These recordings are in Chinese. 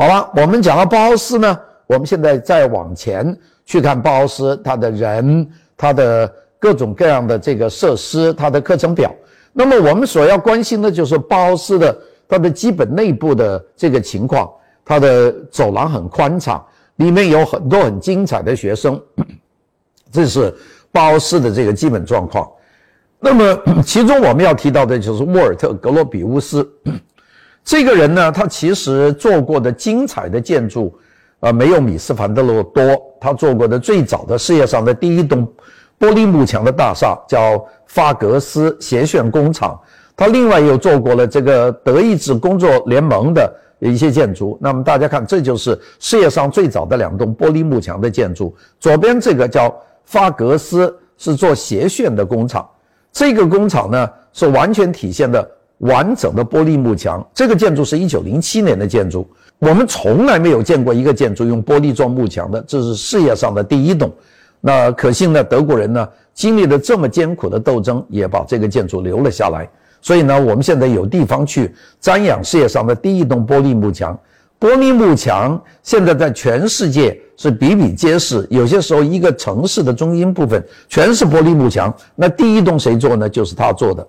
好了，我们讲到包豪斯呢，我们现在再往前去看包豪斯，他的人，他的各种各样的这个设施，他的课程表。那么我们所要关心的就是包豪斯的它的基本内部的这个情况，它的走廊很宽敞，里面有很多很精彩的学生，这是包豪斯的这个基本状况。那么 其中我们要提到的就是沃尔特·格罗比乌斯。这个人呢，他其实做过的精彩的建筑，呃，没有米斯凡德罗多。他做过的最早的世界上的第一栋玻璃幕墙的大厦叫法格斯斜旋工厂。他另外又做过了这个德意志工作联盟的一些建筑。那么大家看，这就是世界上最早的两栋玻璃幕墙的建筑。左边这个叫法格斯，是做斜旋的工厂。这个工厂呢，是完全体现的。完整的玻璃幕墙，这个建筑是一九零七年的建筑。我们从来没有见过一个建筑用玻璃装幕墙的，这是世界上的第一栋。那可幸呢，德国人呢经历了这么艰苦的斗争，也把这个建筑留了下来。所以呢，我们现在有地方去瞻仰世界上的第一栋玻璃幕墙。玻璃幕墙现在在全世界是比比皆是。有些时候，一个城市的中心部分全是玻璃幕墙，那第一栋谁做呢？就是他做的。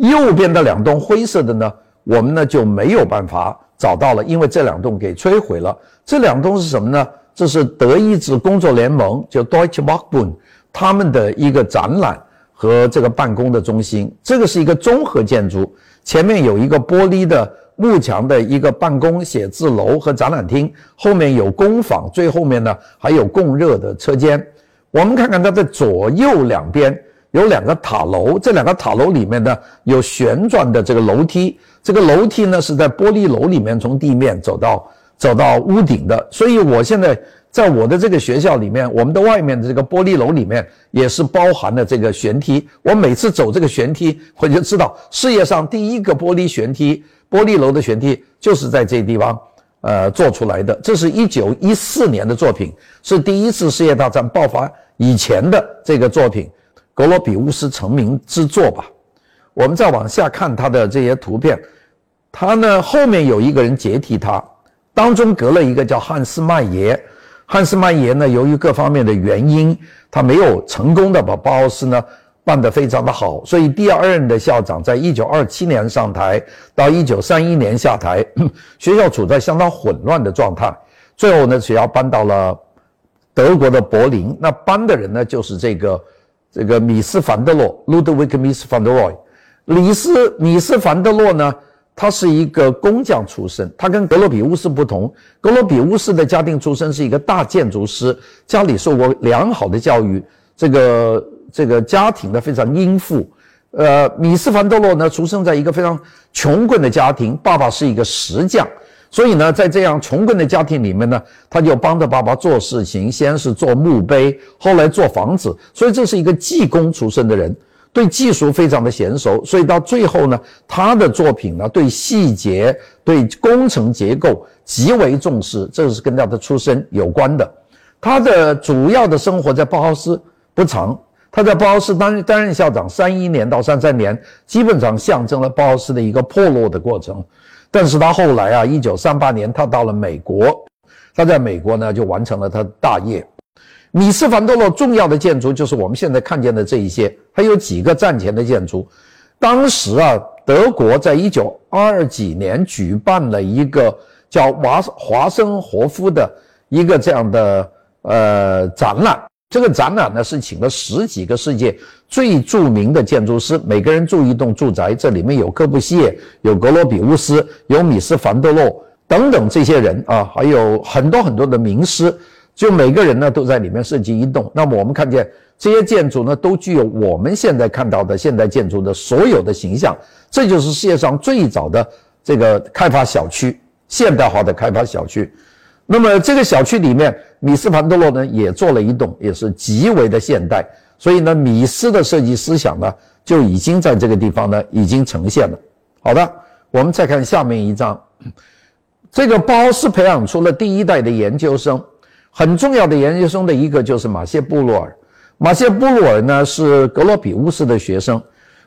右边的两栋灰色的呢，我们呢就没有办法找到了，因为这两栋给摧毁了。这两栋是什么呢？这是德意志工作联盟，就 Deutsche Wohnbund，他们的一个展览和这个办公的中心。这个是一个综合建筑，前面有一个玻璃的幕墙的一个办公写字楼和展览厅，后面有工坊，最后面呢还有供热的车间。我们看看它的左右两边。有两个塔楼，这两个塔楼里面呢有旋转的这个楼梯，这个楼梯呢是在玻璃楼里面从地面走到走到屋顶的。所以我现在在我的这个学校里面，我们的外面的这个玻璃楼里面也是包含了这个旋梯。我每次走这个旋梯，我就知道世界上第一个玻璃旋梯，玻璃楼的旋梯就是在这地方呃做出来的。这是一九一四年的作品，是第一次世界大战爆发以前的这个作品。格罗比乌斯成名之作吧，我们再往下看他的这些图片，他呢后面有一个人接替他，当中隔了一个叫汉斯曼耶，汉斯曼耶呢由于各方面的原因，他没有成功的把包豪斯呢办得非常的好，所以第二任的校长在一九二七年上台，到一九三一年下台，学校处在相当混乱的状态，最后呢学校搬到了德国的柏林，那搬的人呢就是这个。这个米斯凡德洛 （Ludwig Mies van der Rohe），李斯米斯凡德洛呢，他是一个工匠出身，他跟格罗比乌斯不同。格罗比乌斯的家庭出身是一个大建筑师，家里受过良好的教育，这个这个家庭呢非常殷富。呃，米斯凡德洛呢出生在一个非常穷困的家庭，爸爸是一个石匠。所以呢，在这样穷困的家庭里面呢，他就帮着爸爸做事情，先是做墓碑，后来做房子。所以这是一个技工出身的人，对技术非常的娴熟。所以到最后呢，他的作品呢，对细节、对工程结构极为重视，这是跟他的出身有关的。他的主要的生活在包豪斯不长，他在包豪斯担担任校长三一年到三三年，基本上象征了包豪斯的一个破落的过程。但是他后来啊，一九三八年他到了美国，他在美国呢就完成了他的大业。米斯凡多洛重要的建筑就是我们现在看见的这一些，还有几个战前的建筑。当时啊，德国在一九二几年举办了一个叫华华生活夫的一个这样的呃展览。这个展览呢是请了十几个世界最著名的建筑师，每个人住一栋住宅，这里面有柯布西耶、有格罗比乌斯、有米斯凡德洛等等这些人啊，还有很多很多的名师，就每个人呢都在里面设计一栋。那么我们看见这些建筑呢都具有我们现在看到的现代建筑的所有的形象，这就是世界上最早的这个开发小区，现代化的开发小区。那么这个小区里面，米斯凡德洛呢也做了一栋，也是极为的现代。所以呢，米斯的设计思想呢就已经在这个地方呢已经呈现了。好的，我们再看下面一张，这个包是培养出了第一代的研究生，很重要的研究生的一个就是马歇布鲁尔。马歇布鲁尔呢是格罗比乌斯的学生，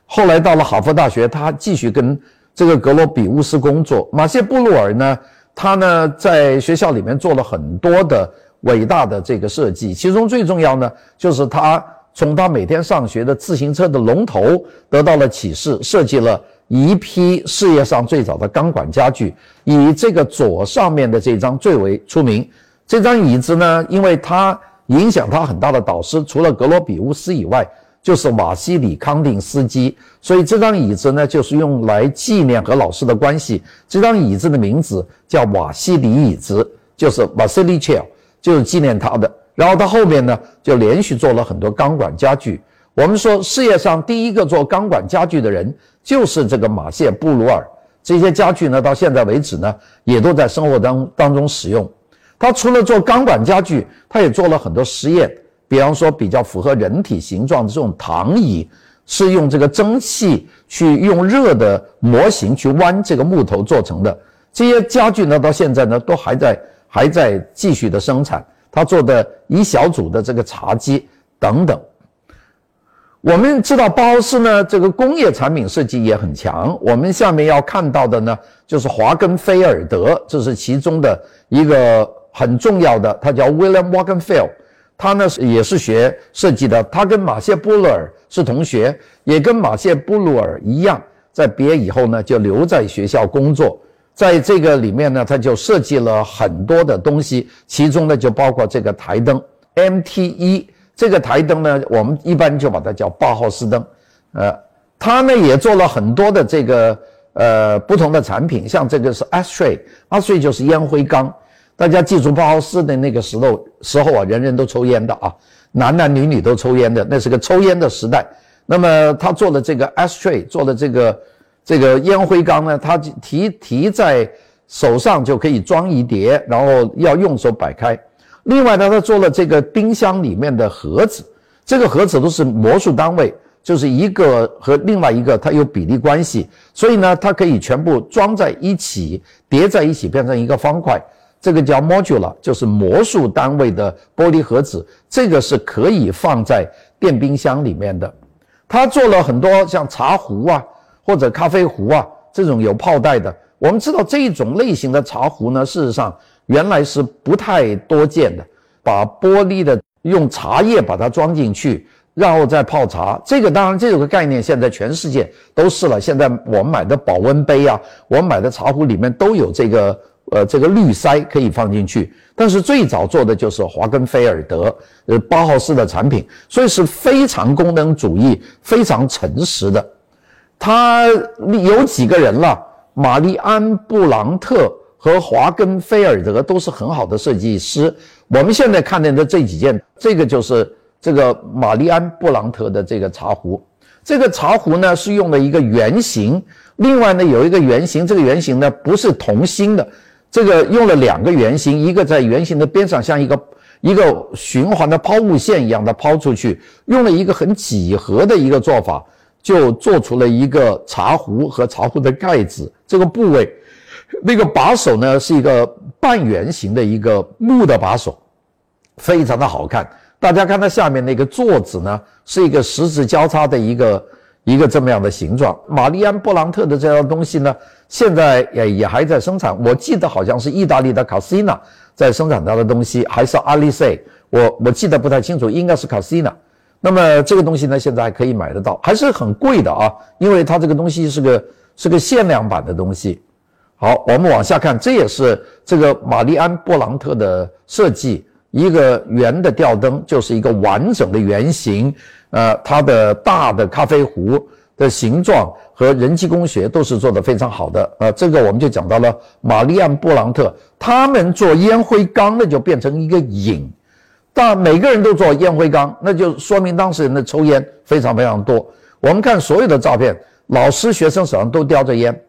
后来到了哈佛大学，他继续跟这个格罗比乌斯工作。马歇布鲁尔呢。他呢在学校里面做了很多的伟大的这个设计，其中最重要呢就是他从他每天上学的自行车的龙头得到了启示，设计了一批世界上最早的钢管家具，以这个左上面的这张最为出名。这张椅子呢，因为它影响他很大的导师，除了格罗比乌斯以外。就是瓦西里康定斯基，所以这张椅子呢，就是用来纪念和老师的关系。这张椅子的名字叫瓦西里椅子，就是 Vasily Chair，就是纪念他的。然后他后面呢，就连续做了很多钢管家具。我们说世界上第一个做钢管家具的人就是这个马谢布鲁尔。这些家具呢，到现在为止呢，也都在生活当当中使用。他除了做钢管家具，他也做了很多实验。比方说，比较符合人体形状的这种躺椅，是用这个蒸汽去用热的模型去弯这个木头做成的。这些家具呢，到现在呢都还在还在继续的生产。他做的一小组的这个茶几等等。我们知道包氏呢，这个工业产品设计也很强。我们下面要看到的呢，就是华根菲尔德，这是其中的一个很重要的，他叫 William Wagenfeld。他呢也是学设计的，他跟马歇·布鲁尔是同学，也跟马歇·布鲁尔一样，在毕业以后呢就留在学校工作。在这个里面呢，他就设计了很多的东西，其中呢就包括这个台灯 MT 这个台灯呢，我们一般就把它叫八号斯灯。呃，他呢也做了很多的这个呃不同的产品，像这个是 Ashtray，Ashtray 就是烟灰缸。大家记住包豪斯的那个时候时候啊，人人都抽烟的啊，男男女女都抽烟的，那是个抽烟的时代。那么他做的这个 ashtray，做的这个这个烟灰缸呢，他提提在手上就可以装一叠，然后要用手摆开。另外呢，他做了这个冰箱里面的盒子，这个盒子都是魔术单位，就是一个和另外一个它有比例关系，所以呢，它可以全部装在一起，叠在一起变成一个方块。这个叫 modular，就是魔术单位的玻璃盒子，这个是可以放在电冰箱里面的。他做了很多像茶壶啊，或者咖啡壶啊这种有泡带的。我们知道这一种类型的茶壶呢，事实上原来是不太多见的。把玻璃的用茶叶把它装进去，然后再泡茶。这个当然这个概念现在全世界都是了。现在我们买的保温杯啊，我们买的茶壶里面都有这个。呃，这个滤塞可以放进去，但是最早做的就是华根菲尔德，呃，包豪斯的产品，所以是非常功能主义、非常诚实的。他有几个人了？玛丽安·布朗特和华根菲尔德都是很好的设计师。我们现在看见的这几件，这个就是这个玛丽安·布朗特的这个茶壶。这个茶壶呢是用了一个圆形，另外呢有一个圆形，这个圆形呢不是同心的。这个用了两个圆形，一个在圆形的边上，像一个一个循环的抛物线一样的抛出去，用了一个很几何的一个做法，就做出了一个茶壶和茶壶的盖子这个部位。那个把手呢是一个半圆形的一个木的把手，非常的好看。大家看它下面那个座子呢，是一个十字交叉的一个。一个这么样的形状，玛丽安·布朗特的这样东西呢，现在也也还在生产。我记得好像是意大利的卡西娜在生产它的东西，还是阿里塞，我我记得不太清楚，应该是卡西娜。那么这个东西呢，现在还可以买得到，还是很贵的啊，因为它这个东西是个是个限量版的东西。好，我们往下看，这也是这个玛丽安·布朗特的设计，一个圆的吊灯，就是一个完整的圆形。呃，它的大的咖啡壶的形状和人机工学都是做得非常好的。呃，这个我们就讲到了玛丽安·布朗特，他们做烟灰缸，那就变成一个瘾。但每个人都做烟灰缸，那就说明当时人的抽烟非常非常多。我们看所有的照片，老师、学生手上都叼着烟。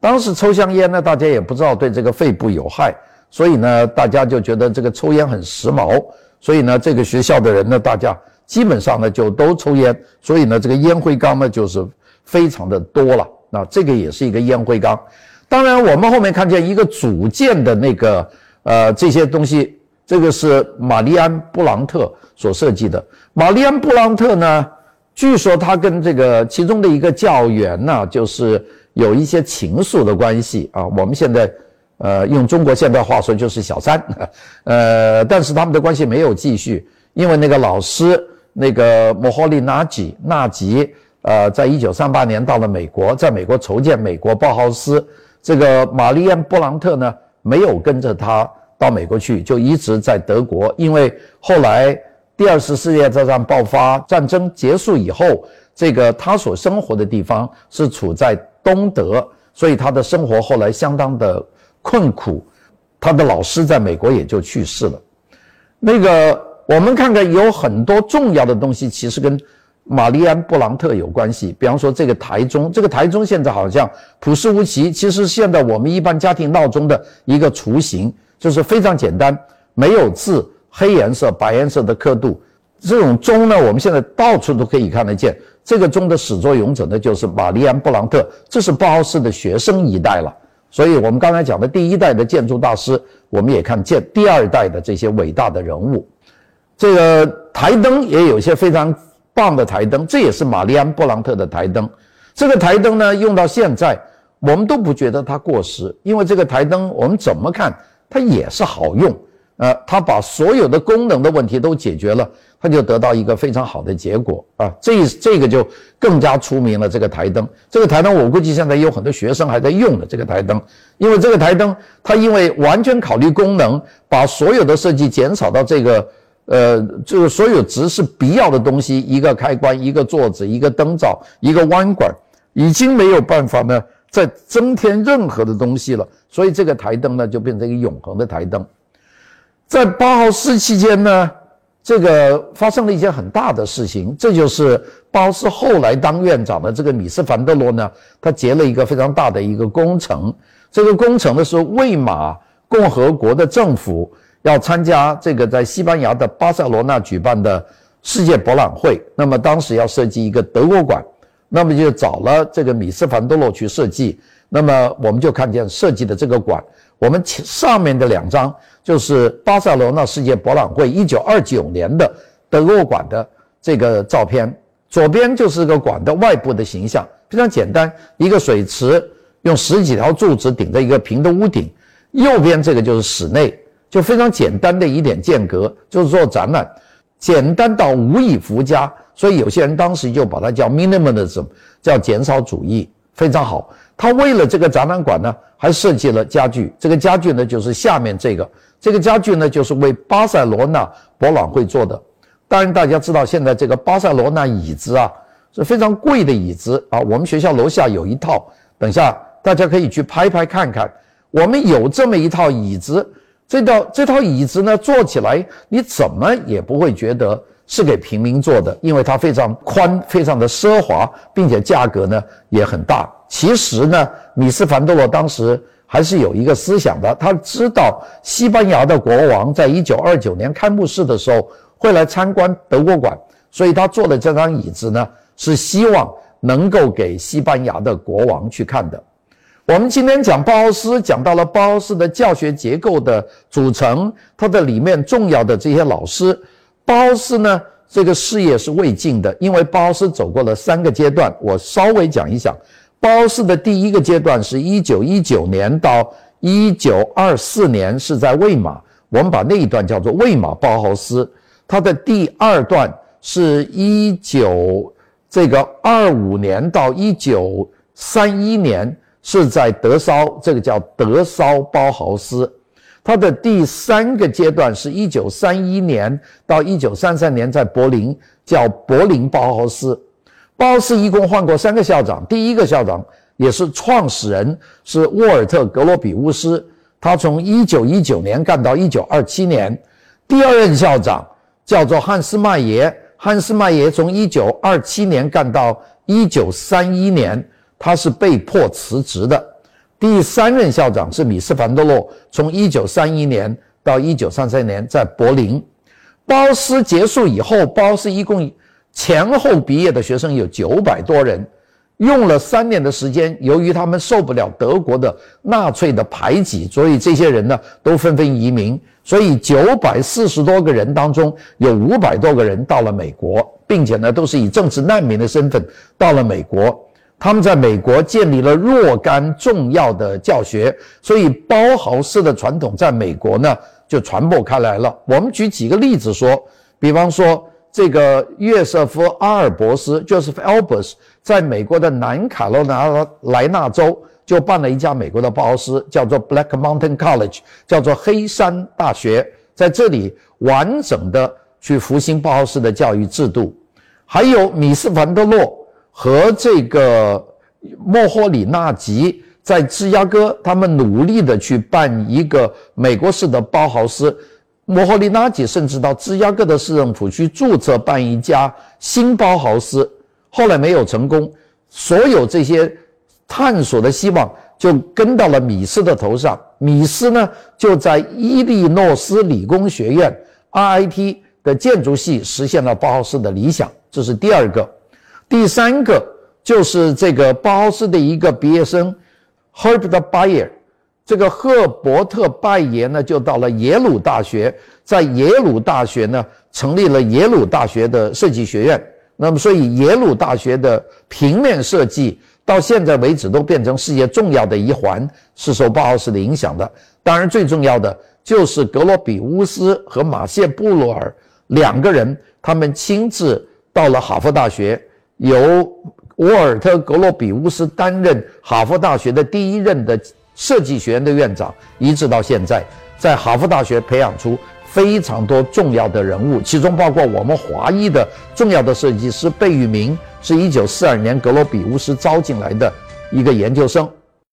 当时抽香烟呢，大家也不知道对这个肺部有害，所以呢，大家就觉得这个抽烟很时髦。所以呢，这个学校的人呢，大家。基本上呢就都抽烟，所以呢这个烟灰缸呢就是非常的多了。那这个也是一个烟灰缸。当然我们后面看见一个组件的那个呃这些东西，这个是玛丽安·布朗特所设计的。玛丽安·布朗特呢，据说他跟这个其中的一个教员呢，就是有一些情愫的关系啊。我们现在呃，用中国现代话说就是小三，呃，但是他们的关系没有继续，因为那个老师那个莫霍利纳吉纳吉，呃，在一九三八年到了美国，在美国筹建美国包豪斯，这个玛丽安布朗特呢没有跟着他到美国去，就一直在德国，因为后来第二次世界大战爆发，战争结束以后，这个他所生活的地方是处在东德，所以他的生活后来相当的。困苦，他的老师在美国也就去世了。那个，我们看看有很多重要的东西，其实跟玛丽安布朗特有关系。比方说，这个台钟，这个台钟现在好像朴实无奇，其实现在我们一般家庭闹钟的一个雏形，就是非常简单，没有字，黑颜色、白颜色的刻度。这种钟呢，我们现在到处都可以看得见。这个钟的始作俑者呢，就是玛丽安布朗特，这是包豪斯的学生一代了。所以，我们刚才讲的第一代的建筑大师，我们也看见第二代的这些伟大的人物。这个台灯也有些非常棒的台灯，这也是玛丽安·布朗特的台灯。这个台灯呢，用到现在，我们都不觉得它过时，因为这个台灯我们怎么看，它也是好用。呃，他把所有的功能的问题都解决了，他就得到一个非常好的结果啊。这这个就更加出名了。这个台灯，这个台灯我估计现在有很多学生还在用的这个台灯，因为这个台灯它因为完全考虑功能，把所有的设计减少到这个呃，就是所有只是必要的东西，一个开关，一个座子，一个灯罩，一个弯管，已经没有办法呢再增添任何的东西了。所以这个台灯呢就变成一个永恒的台灯。在包豪斯期间呢，这个发生了一件很大的事情，这就是包豪斯后来当院长的这个米斯凡德罗呢，他结了一个非常大的一个工程。这个工程呢是魏玛共和国的政府要参加这个在西班牙的巴塞罗那举办的世界博览会，那么当时要设计一个德国馆，那么就找了这个米斯凡德罗去设计。那么我们就看见设计的这个馆。我们上面的两张就是巴塞罗那世界博览会一九二九年的德国馆的这个照片。左边就是个馆的外部的形象，非常简单，一个水池用十几条柱子顶着一个平的屋顶。右边这个就是室内，就非常简单的一点间隔，就是做展览，简单到无以复加。所以有些人当时就把它叫 minimalism，叫减少主义，非常好。他为了这个展览馆呢，还设计了家具。这个家具呢，就是下面这个。这个家具呢，就是为巴塞罗那博览会做的。当然，大家知道现在这个巴塞罗那椅子啊，是非常贵的椅子啊。我们学校楼下有一套，等下大家可以去拍拍看看。我们有这么一套椅子，这套这套椅子呢，坐起来你怎么也不会觉得。是给平民做的，因为它非常宽，非常的奢华，并且价格呢也很大。其实呢，米斯凡多罗当时还是有一个思想的，他知道西班牙的国王在一九二九年开幕式的时候会来参观德国馆，所以他做的这张椅子呢，是希望能够给西班牙的国王去看的。我们今天讲包豪斯，讲到了包豪斯的教学结构的组成，它的里面重要的这些老师。包豪斯呢，这个事业是未尽的，因为包豪斯走过了三个阶段。我稍微讲一讲，包豪斯的第一个阶段是一九一九年到一九二四年是在魏玛，我们把那一段叫做魏玛包豪斯。它的第二段是一九这个二五年到一九三一年是在德绍，这个叫德绍包豪斯。它的第三个阶段是一九三一年到一九三三年，在柏林叫柏林包豪斯。包豪斯一共换过三个校长，第一个校长也是创始人是沃尔特格罗比乌斯，他从一九一九年干到一九二七年。第二任校长叫做汉斯麦耶，汉斯麦耶从一九二七年干到一九三一年，他是被迫辞职的。第三任校长是米斯凡德洛，从一九三一年到一九三三年在柏林。包斯结束以后，包斯一共前后毕业的学生有九百多人，用了三年的时间。由于他们受不了德国的纳粹的排挤，所以这些人呢都纷纷移民。所以九百四十多个人当中，有五百多个人到了美国，并且呢都是以政治难民的身份到了美国。他们在美国建立了若干重要的教学，所以包豪斯的传统在美国呢就传播开来了。我们举几个例子说，比方说这个约瑟夫·阿尔伯斯 （Joseph Albers） 在美国的南卡罗来纳州就办了一家美国的包豪斯，叫做 Black Mountain College，叫做黑山大学，在这里完整的去复兴包豪斯的教育制度。还有米斯·凡德洛。和这个莫霍里纳吉在芝加哥，他们努力的去办一个美国式的包豪斯。莫霍里纳吉甚至到芝加哥的市政府去注册办一家新包豪斯，后来没有成功。所有这些探索的希望就跟到了米斯的头上。米斯呢，就在伊利诺斯理工学院 RIT 的建筑系实现了包豪斯的理想。这是第二个。第三个就是这个包豪斯的一个毕业生，Herbert Bayer，这个赫伯特·拜耶呢，就到了耶鲁大学，在耶鲁大学呢，成立了耶鲁大学的设计学院。那么，所以耶鲁大学的平面设计到现在为止都变成世界重要的一环，是受包豪斯的影响的。当然，最重要的就是格罗比乌斯和马谢布鲁尔两个人，他们亲自到了哈佛大学。由沃尔特·格罗比乌斯担任哈佛大学的第一任的设计学院的院长，一直到现在，在哈佛大学培养出非常多重要的人物，其中包括我们华裔的重要的设计师贝聿铭，是一九四二年格罗比乌斯招进来的一个研究生。